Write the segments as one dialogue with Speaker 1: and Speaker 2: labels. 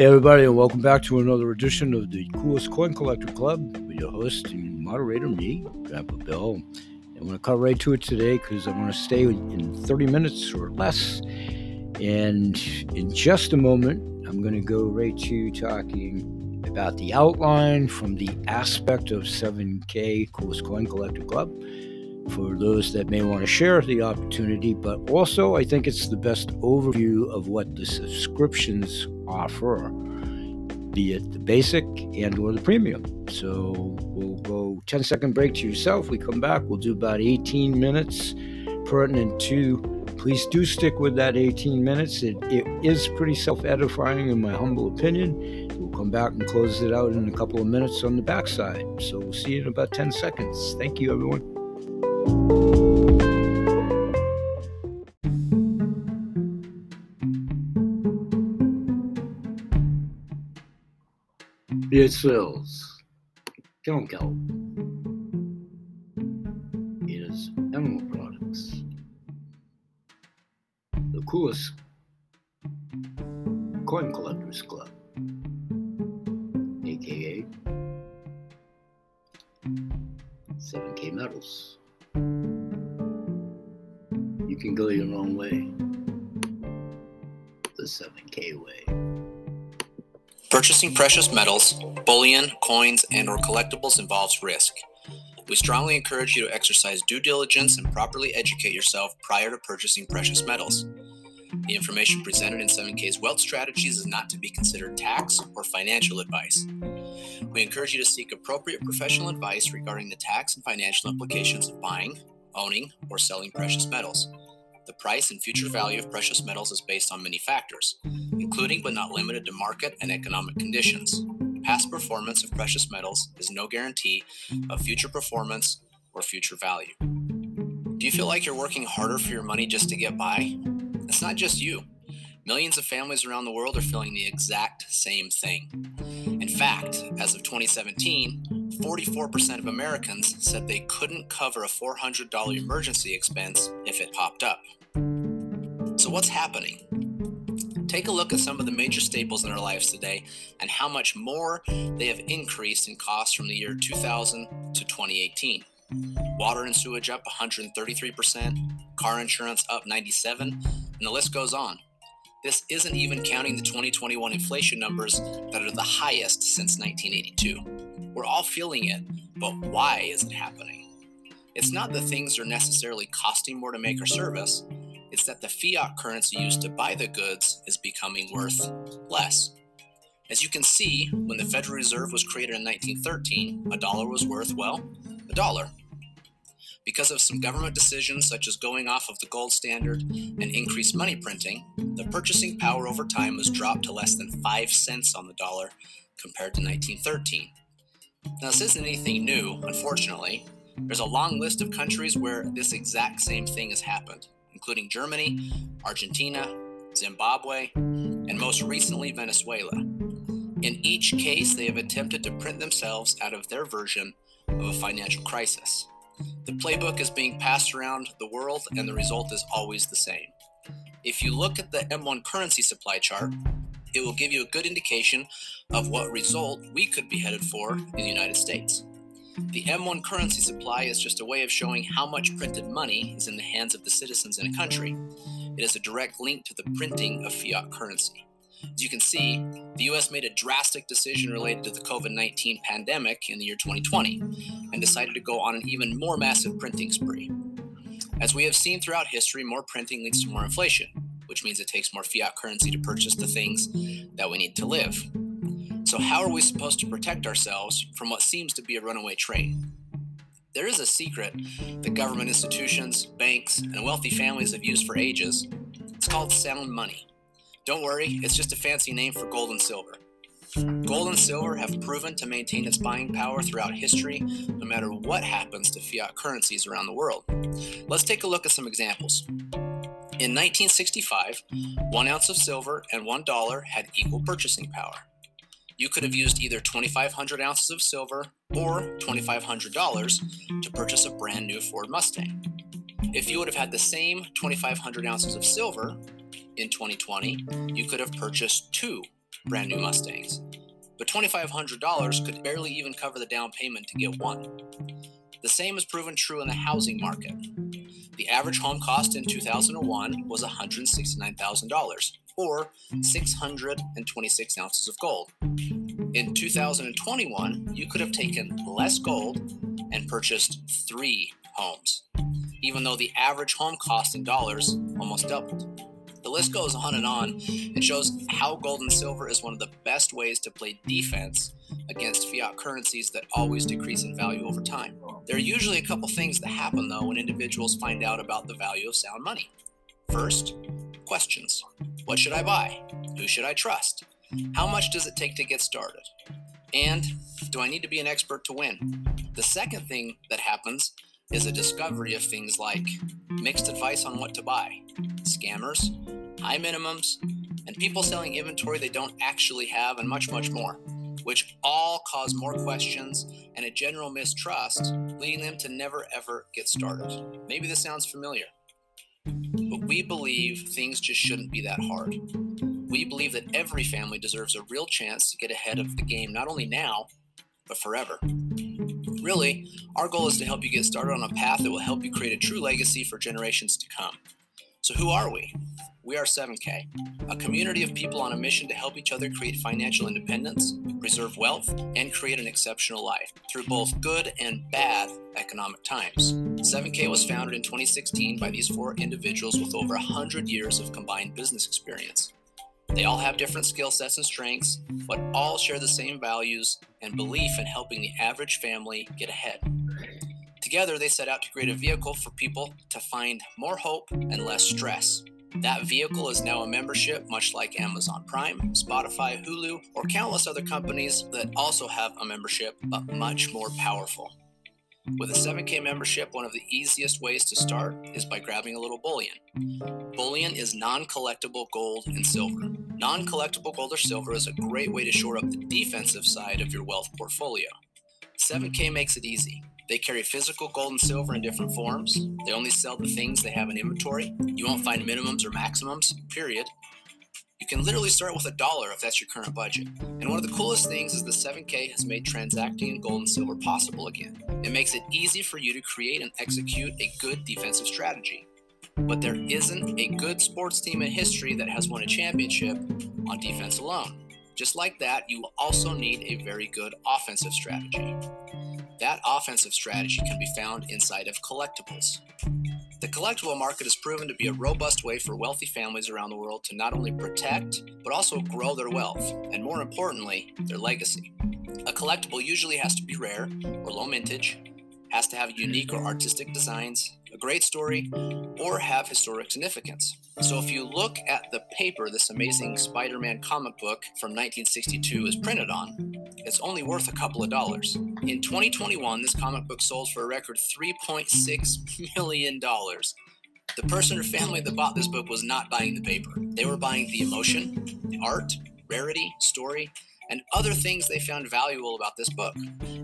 Speaker 1: Hey, everybody, and welcome back to another edition of the Coolest Coin Collector Club with your host and moderator, me, Grandpa Bill. I'm going to cut right to it today because I want to stay in 30 minutes or less. And in just a moment, I'm going to go right to talking about the outline from the aspect of 7K Coolest Coin Collector Club for those that may want to share the opportunity, but also I think it's the best overview of what the subscriptions offer, be it the basic and or the premium. So we'll go 10 second break to yourself. We come back, we'll do about 18 minutes pertinent to please do stick with that 18 minutes. It, it is pretty self edifying, in my humble opinion. We'll come back and close it out in a couple of minutes on the backside. So we'll see you in about 10 seconds. Thank you, everyone. Kelp. It is Emerald Products. The coolest coin collectors club, aka 7K Metals. You can go your own way, the 7K way.
Speaker 2: Purchasing precious metals, bullion, coins, and or collectibles involves risk. We strongly encourage you to exercise due diligence and properly educate yourself prior to purchasing precious metals. The information presented in 7K's wealth strategies is not to be considered tax or financial advice. We encourage you to seek appropriate professional advice regarding the tax and financial implications of buying, owning, or selling precious metals. The price and future value of precious metals is based on many factors, including but not limited to market and economic conditions. Past performance of precious metals is no guarantee of future performance or future value. Do you feel like you're working harder for your money just to get by? It's not just you. Millions of families around the world are feeling the exact same thing. In fact, as of 2017, 44% of Americans said they couldn't cover a $400 emergency expense if it popped up. So, what's happening? Take a look at some of the major staples in our lives today and how much more they have increased in cost from the year 2000 to 2018. Water and sewage up 133%, car insurance up 97, and the list goes on. This isn't even counting the 2021 inflation numbers that are the highest since 1982. We're all feeling it, but why is it happening? It's not that things are necessarily costing more to make or service, it's that the fiat currency used to buy the goods is becoming worth less. As you can see, when the Federal Reserve was created in 1913, a dollar was worth, well, a dollar. Because of some government decisions such as going off of the gold standard and increased money printing, the purchasing power over time was dropped to less than 5 cents on the dollar compared to 1913. Now, this isn't anything new, unfortunately. There's a long list of countries where this exact same thing has happened, including Germany, Argentina, Zimbabwe, and most recently Venezuela. In each case, they have attempted to print themselves out of their version of a financial crisis. The playbook is being passed around the world, and the result is always the same. If you look at the M1 currency supply chart, it will give you a good indication of what result we could be headed for in the United States. The M1 currency supply is just a way of showing how much printed money is in the hands of the citizens in a country. It is a direct link to the printing of fiat currency. As you can see, the US made a drastic decision related to the COVID 19 pandemic in the year 2020 and decided to go on an even more massive printing spree. As we have seen throughout history, more printing leads to more inflation, which means it takes more fiat currency to purchase the things that we need to live. So, how are we supposed to protect ourselves from what seems to be a runaway train? There is a secret that government institutions, banks, and wealthy families have used for ages. It's called sound money. Don't worry, it's just a fancy name for gold and silver. Gold and silver have proven to maintain its buying power throughout history, no matter what happens to fiat currencies around the world. Let's take a look at some examples. In 1965, one ounce of silver and one dollar had equal purchasing power. You could have used either 2,500 ounces of silver or $2,500 to purchase a brand new Ford Mustang. If you would have had the same 2,500 ounces of silver in 2020, you could have purchased two brand new Mustangs. But $2,500 could barely even cover the down payment to get one. The same is proven true in the housing market. The average home cost in 2001 was $169,000, or 626 ounces of gold. In 2021, you could have taken less gold and purchased three homes, even though the average home cost in dollars almost doubled. The list goes on and on and shows how gold and silver is one of the best ways to play defense against fiat currencies that always decrease in value over time. There are usually a couple things that happen though when individuals find out about the value of sound money. First, questions. What should I buy? Who should I trust? How much does it take to get started? And do I need to be an expert to win? The second thing that happens is a discovery of things like mixed advice on what to buy, scammers, high minimums, and people selling inventory they don't actually have, and much, much more, which all cause more questions and a general mistrust, leading them to never ever get started. Maybe this sounds familiar, but we believe things just shouldn't be that hard. We believe that every family deserves a real chance to get ahead of the game, not only now, but forever. Really, our goal is to help you get started on a path that will help you create a true legacy for generations to come. So, who are we? We are 7K, a community of people on a mission to help each other create financial independence, preserve wealth, and create an exceptional life through both good and bad economic times. 7K was founded in 2016 by these four individuals with over 100 years of combined business experience. They all have different skill sets and strengths, but all share the same values and belief in helping the average family get ahead. Together, they set out to create a vehicle for people to find more hope and less stress. That vehicle is now a membership, much like Amazon Prime, Spotify, Hulu, or countless other companies that also have a membership, but much more powerful. With a 7K membership, one of the easiest ways to start is by grabbing a little bullion. Bullion is non collectible gold and silver. Non collectible gold or silver is a great way to shore up the defensive side of your wealth portfolio. 7K makes it easy. They carry physical gold and silver in different forms. They only sell the things they have in inventory. You won't find minimums or maximums, period. You can literally start with a dollar if that's your current budget. And one of the coolest things is the 7K has made transacting in gold and silver possible again. It makes it easy for you to create and execute a good defensive strategy. But there isn't a good sports team in history that has won a championship on defense alone. Just like that, you will also need a very good offensive strategy. That offensive strategy can be found inside of collectibles. The collectible market has proven to be a robust way for wealthy families around the world to not only protect, but also grow their wealth, and more importantly, their legacy. A collectible usually has to be rare or low mintage, has to have unique or artistic designs, a great story, or have historic significance. So if you look at the paper this amazing Spider Man comic book from 1962 is printed on, it's only worth a couple of dollars. In 2021, this comic book sold for a record $3.6 million. The person or family that bought this book was not buying the paper. They were buying the emotion, art, rarity, story, and other things they found valuable about this book.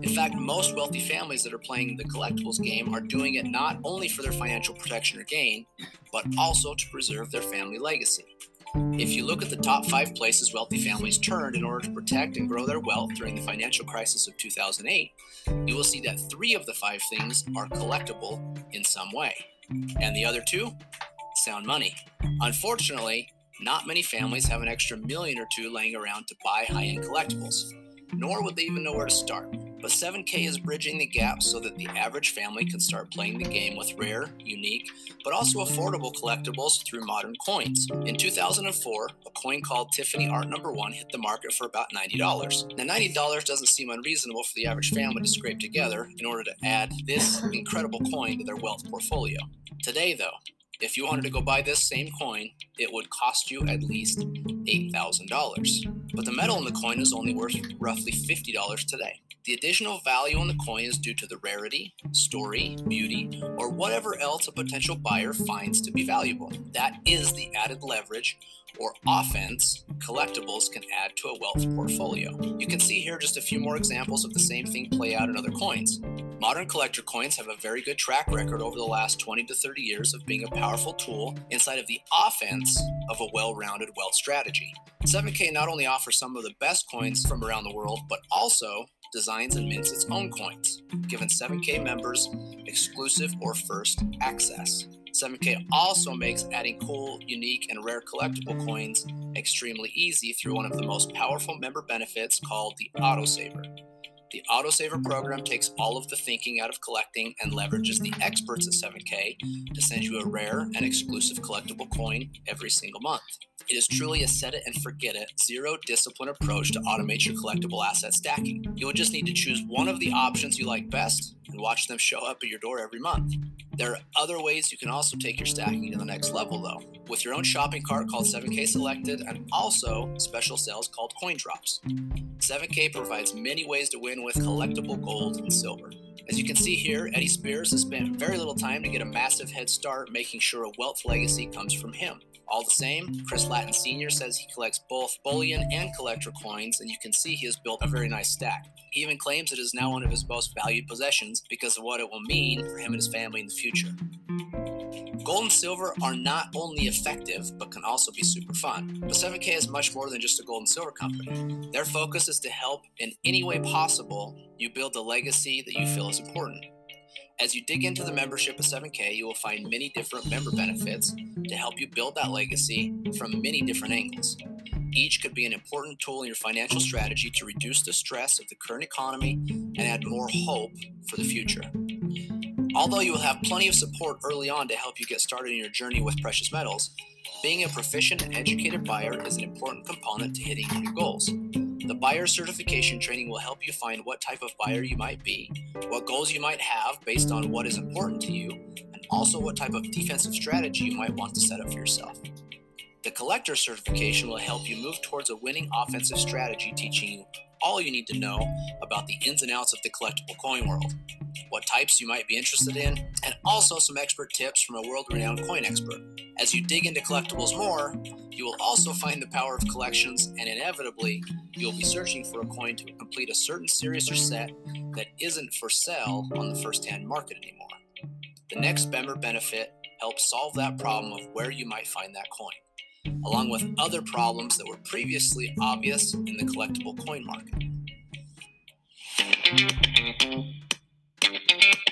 Speaker 2: In fact, most wealthy families that are playing the collectibles game are doing it not only for their financial protection or gain, but also to preserve their family legacy. If you look at the top five places wealthy families turned in order to protect and grow their wealth during the financial crisis of 2008, you will see that three of the five things are collectible in some way. And the other two? Sound money. Unfortunately, not many families have an extra million or two laying around to buy high end collectibles, nor would they even know where to start. But 7K is bridging the gap so that the average family can start playing the game with rare, unique, but also affordable collectibles through modern coins. In 2004, a coin called Tiffany Art Number 1 hit the market for about $90. Now, $90 doesn't seem unreasonable for the average family to scrape together in order to add this incredible coin to their wealth portfolio. Today, though, if you wanted to go buy this same coin, it would cost you at least $8,000. But the metal in the coin is only worth roughly $50 today. The additional value on the coin is due to the rarity, story, beauty, or whatever else a potential buyer finds to be valuable. That is the added leverage or offense collectibles can add to a wealth portfolio. You can see here just a few more examples of the same thing play out in other coins. Modern collector coins have a very good track record over the last 20 to 30 years of being a powerful tool inside of the offense of a well rounded wealth strategy. 7K not only offers some of the best coins from around the world, but also designs and mints its own coins, giving 7K members exclusive or first access. 7K also makes adding cool, unique, and rare collectible coins extremely easy through one of the most powerful member benefits called the Autosaver. The Autosaver program takes all of the thinking out of collecting and leverages the experts at 7K to send you a rare and exclusive collectible coin every single month. It is truly a set it and forget it, zero discipline approach to automate your collectible asset stacking. You will just need to choose one of the options you like best and watch them show up at your door every month. There are other ways you can also take your stacking to the next level, though, with your own shopping cart called 7K Selected and also special sales called Coin Drops. 7K provides many ways to win with collectible gold and silver. As you can see here, Eddie Spears has spent very little time to get a massive head start making sure a wealth legacy comes from him. All the same, Chris Latin Sr. says he collects both bullion and collector coins, and you can see he has built a very nice stack. He even claims it is now one of his most valued possessions because of what it will mean for him and his family in the future. Gold and silver are not only effective, but can also be super fun. But 7K is much more than just a gold and silver company. Their focus is to help in any way possible you build the legacy that you feel is important. As you dig into the membership of 7K, you will find many different member benefits to help you build that legacy from many different angles. Each could be an important tool in your financial strategy to reduce the stress of the current economy and add more hope for the future. Although you will have plenty of support early on to help you get started in your journey with precious metals, being a proficient and educated buyer is an important component to hitting your goals. The buyer certification training will help you find what type of buyer you might be, what goals you might have based on what is important to you, and also what type of defensive strategy you might want to set up for yourself. The collector certification will help you move towards a winning offensive strategy, teaching you all you need to know about the ins and outs of the collectible coin world, what types you might be interested in, and also some expert tips from a world renowned coin expert. As you dig into collectibles more, you will also find the power of collections, and inevitably, you'll be searching for a coin to complete a certain series or set that isn't for sale on the first hand market anymore. The next member benefit helps solve that problem of where you might find that coin along with other problems that were previously obvious in the collectible coin market.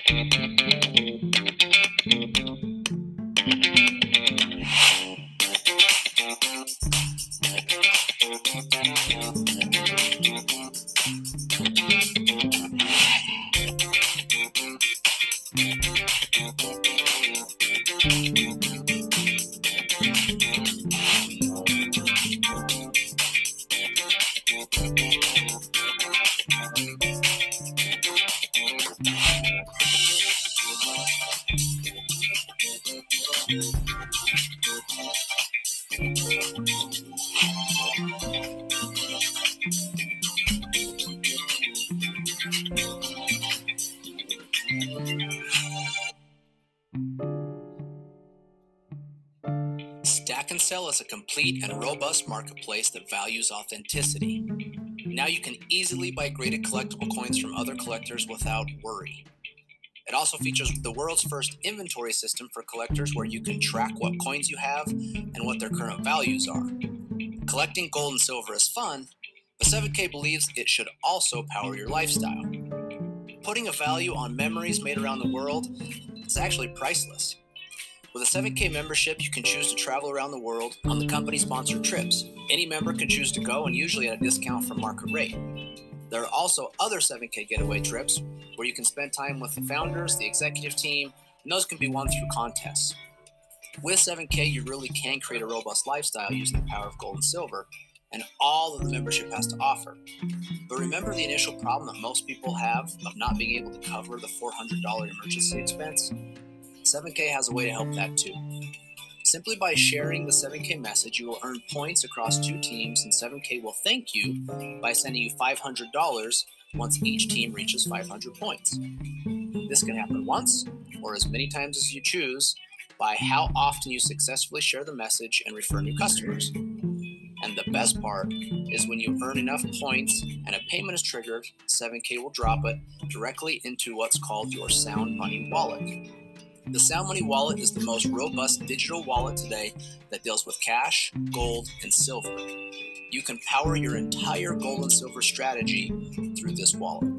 Speaker 2: Stack and Sell is a complete and robust marketplace that values authenticity. Now you can easily buy graded collectible coins from other collectors without worry. It also features the world's first inventory system for collectors where you can track what coins you have and what their current values are. Collecting gold and silver is fun, but 7K believes it should also power your lifestyle. Putting a value on memories made around the world is actually priceless. With a 7K membership, you can choose to travel around the world on the company sponsored trips. Any member can choose to go and usually at a discount from market rate. There are also other 7K getaway trips where you can spend time with the founders, the executive team, and those can be won through contests. With 7K, you really can create a robust lifestyle using the power of gold and silver and all that the membership has to offer. But remember the initial problem that most people have of not being able to cover the $400 emergency expense? 7K has a way to help that too. Simply by sharing the 7K message, you will earn points across two teams, and 7K will thank you by sending you $500 once each team reaches 500 points. This can happen once or as many times as you choose by how often you successfully share the message and refer new customers. And the best part is when you earn enough points and a payment is triggered, 7K will drop it directly into what's called your Sound Money wallet. The Sound Money wallet is the most robust digital wallet today that deals with cash, gold, and silver. You can power your entire gold and silver strategy through this wallet.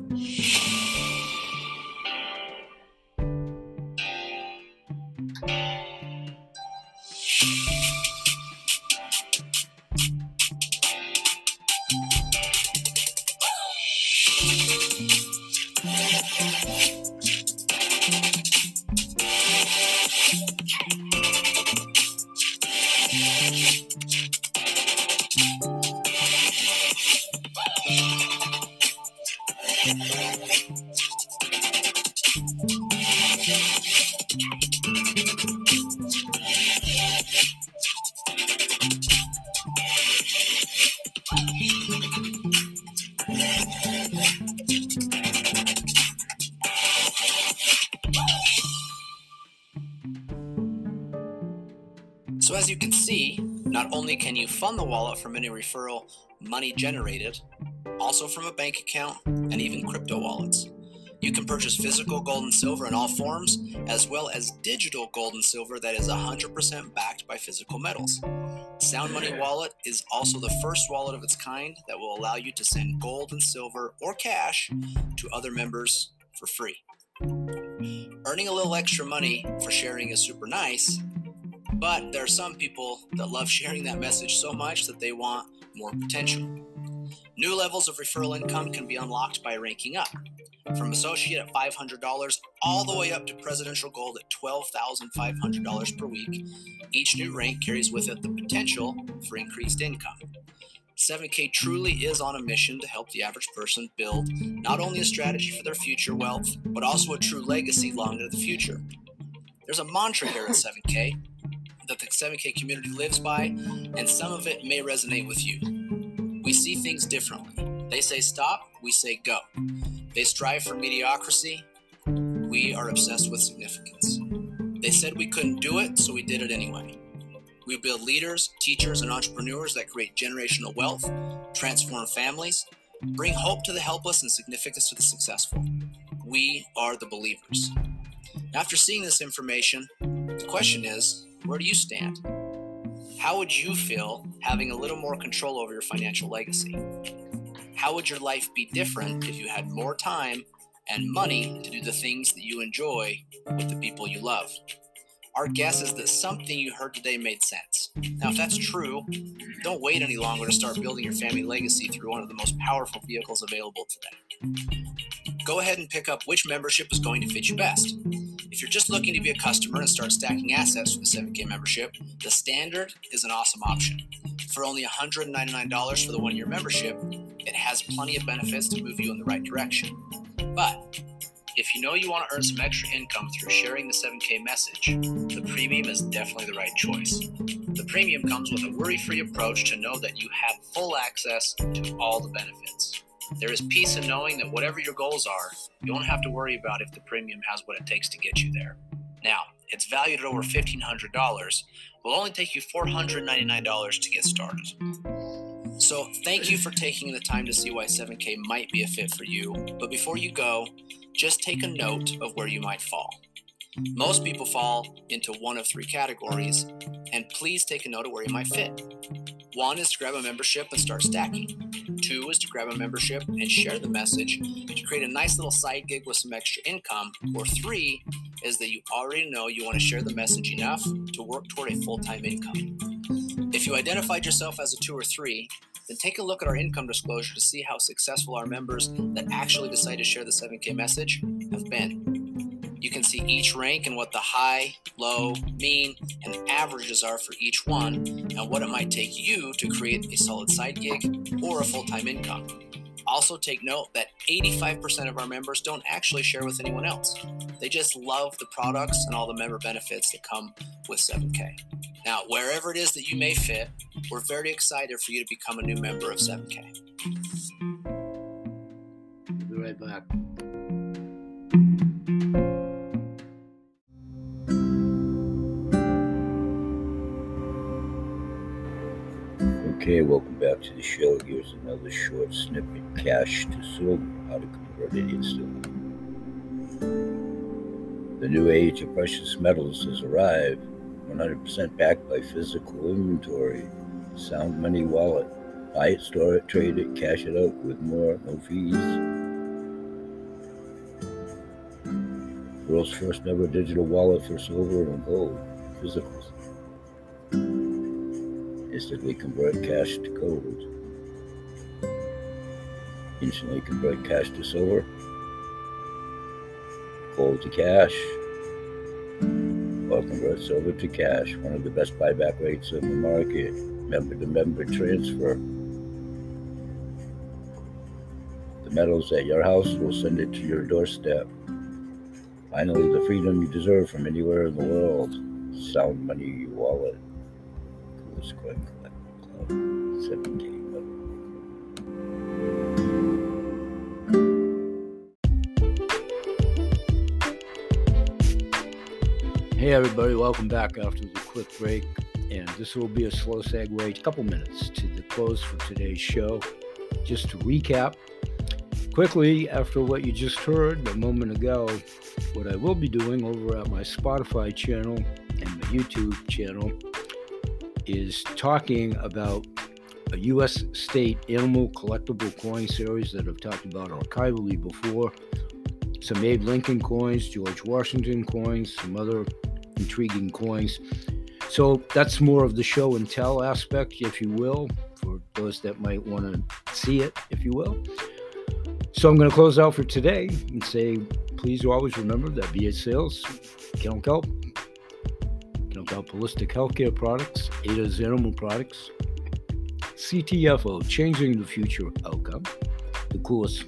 Speaker 2: Only can you fund the wallet from any referral money generated, also from a bank account and even crypto wallets. You can purchase physical gold and silver in all forms, as well as digital gold and silver that is 100% backed by physical metals. Sound Money Wallet is also the first wallet of its kind that will allow you to send gold and silver or cash to other members for free. Earning a little extra money for sharing is super nice, but there are some people that love sharing that message so much that they want more potential. New levels of referral income can be unlocked by ranking up, from associate at $500 all the way up to presidential gold at $12,500 per week. Each new rank carries with it the potential for increased income. 7K truly is on a mission to help the average person build not only a strategy for their future wealth, but also a true legacy long into the future. There's a mantra here at 7K that the 7K community lives by, and some of it may resonate with you. We see things differently. They say stop, we say go. They strive for mediocrity, we are obsessed with significance. They said we couldn't do it, so we did it anyway. We build leaders, teachers, and entrepreneurs that create generational wealth, transform families, bring hope to the helpless, and significance to the successful. We are the believers. After seeing this information, the question is where do you stand? How would you feel having a little more control over your financial legacy? How would your life be different if you had more time and money to do the things that you enjoy with the people you love? Our guess is that something you heard today made sense. Now, if that's true, don't wait any longer to start building your family legacy through one of the most powerful vehicles available today. Go ahead and pick up which membership is going to fit you best. If you're just looking to be a customer and start stacking assets for the 7K membership, the standard is an awesome option. For only $199 for the one year membership, it has plenty of benefits to move you in the right direction. But if you know you want to earn some extra income through sharing the 7K message, the premium is definitely the right choice. The premium comes with a worry free approach to know that you have full access to all the benefits. There is peace in knowing that whatever your goals are, you don't have to worry about if the premium has what it takes to get you there. Now, it's valued at over $1,500, will only take you $499 to get started. So, thank you for taking the time to see why 7K might be a fit for you. But before you go, just take a note of where you might fall. Most people fall into one of three categories, and please take a note of where you might fit. One is to grab a membership and start stacking. Two is to grab a membership and share the message to create a nice little side gig with some extra income. Or three is that you already know you want to share the message enough to work toward a full time income. If you identified yourself as a two or three, then take a look at our income disclosure to see how successful our members that actually decide to share the 7K message have been. You can see each rank and what the high, low, mean, and averages are for each one, and what it might take you to create a solid side gig or a full time income. Also, take note that 85% of our members don't actually share with anyone else. They just love the products and all the member benefits that come with 7K. Now, wherever it is that you may fit, we're very excited for you to become a new member of 7K.
Speaker 1: We'll be right back. Okay, welcome back to the show. Here's another short snippet cash to silver, how to convert it instantly. The new age of precious metals has arrived, 100% backed by physical inventory. Sound Money Wallet. Buy it, store it, trade it, cash it out with more, no fees. World's first ever digital wallet for silver and gold, physicals instantly convert cash to gold, instantly convert cash to silver, gold to cash, or convert silver to cash. One of the best buyback rates in the market. Member to member transfer. The metals at your house will send it to your doorstep. Finally, the freedom you deserve from anywhere in the world. Sound Money Wallet. 7K. Hey everybody, welcome back after the quick break. And this will be a slow segue, a couple minutes to the close for today's show. Just to recap quickly, after what you just heard a moment ago, what I will be doing over at my Spotify channel and my YouTube channel is talking about a U.S. state animal collectible coin series that I've talked about archivally before. Some Abe Lincoln coins, George Washington coins, some other intriguing coins. So that's more of the show and tell aspect, if you will, for those that might want to see it, if you will. So I'm going to close out for today and say, please always remember that BH Sales, Kennel Kelp, Kelp Holistic Healthcare Products, Ada's Products, CTFO, Changing the Future Outcome, the coolest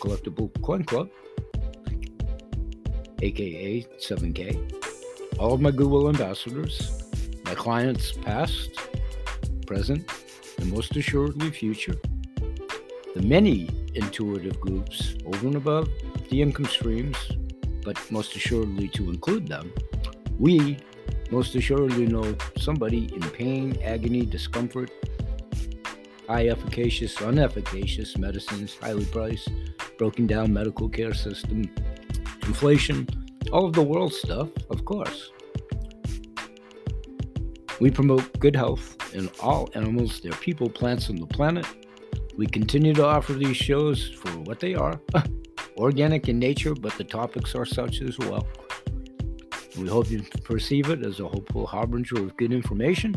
Speaker 1: collectible coin club, aka 7K, all of my Goodwill ambassadors, my clients past, present, and most assuredly future, the many intuitive groups over and above the income streams, but most assuredly to include them, we most assuredly know somebody in pain, agony, discomfort, high efficacious, unefficacious medicines, highly priced, broken down medical care system, inflation, all of the world stuff, of course. We promote good health in all animals, their people, plants, and the planet. We continue to offer these shows for what they are organic in nature, but the topics are such as well. We hope you perceive it as a hopeful harbinger of good information.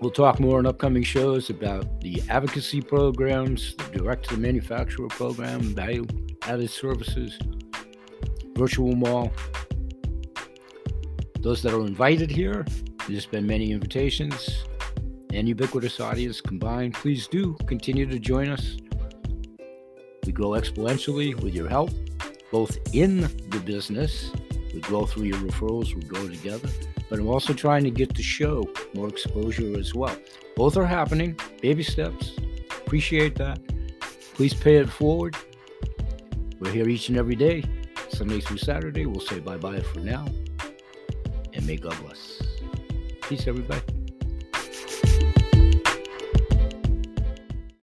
Speaker 1: We'll talk more in upcoming shows about the advocacy programs, the direct to the manufacturer program, value added services, virtual mall. Those that are invited here, there's been many invitations and ubiquitous audience combined. Please do continue to join us. We grow exponentially with your help, both in the business. We grow through your referrals, we grow together. But I'm also trying to get the show more exposure as well. Both are happening, baby steps. Appreciate that. Please pay it forward. We're here each and every day, Sunday through Saturday. We'll say bye bye for now. And may God bless. Peace, everybody.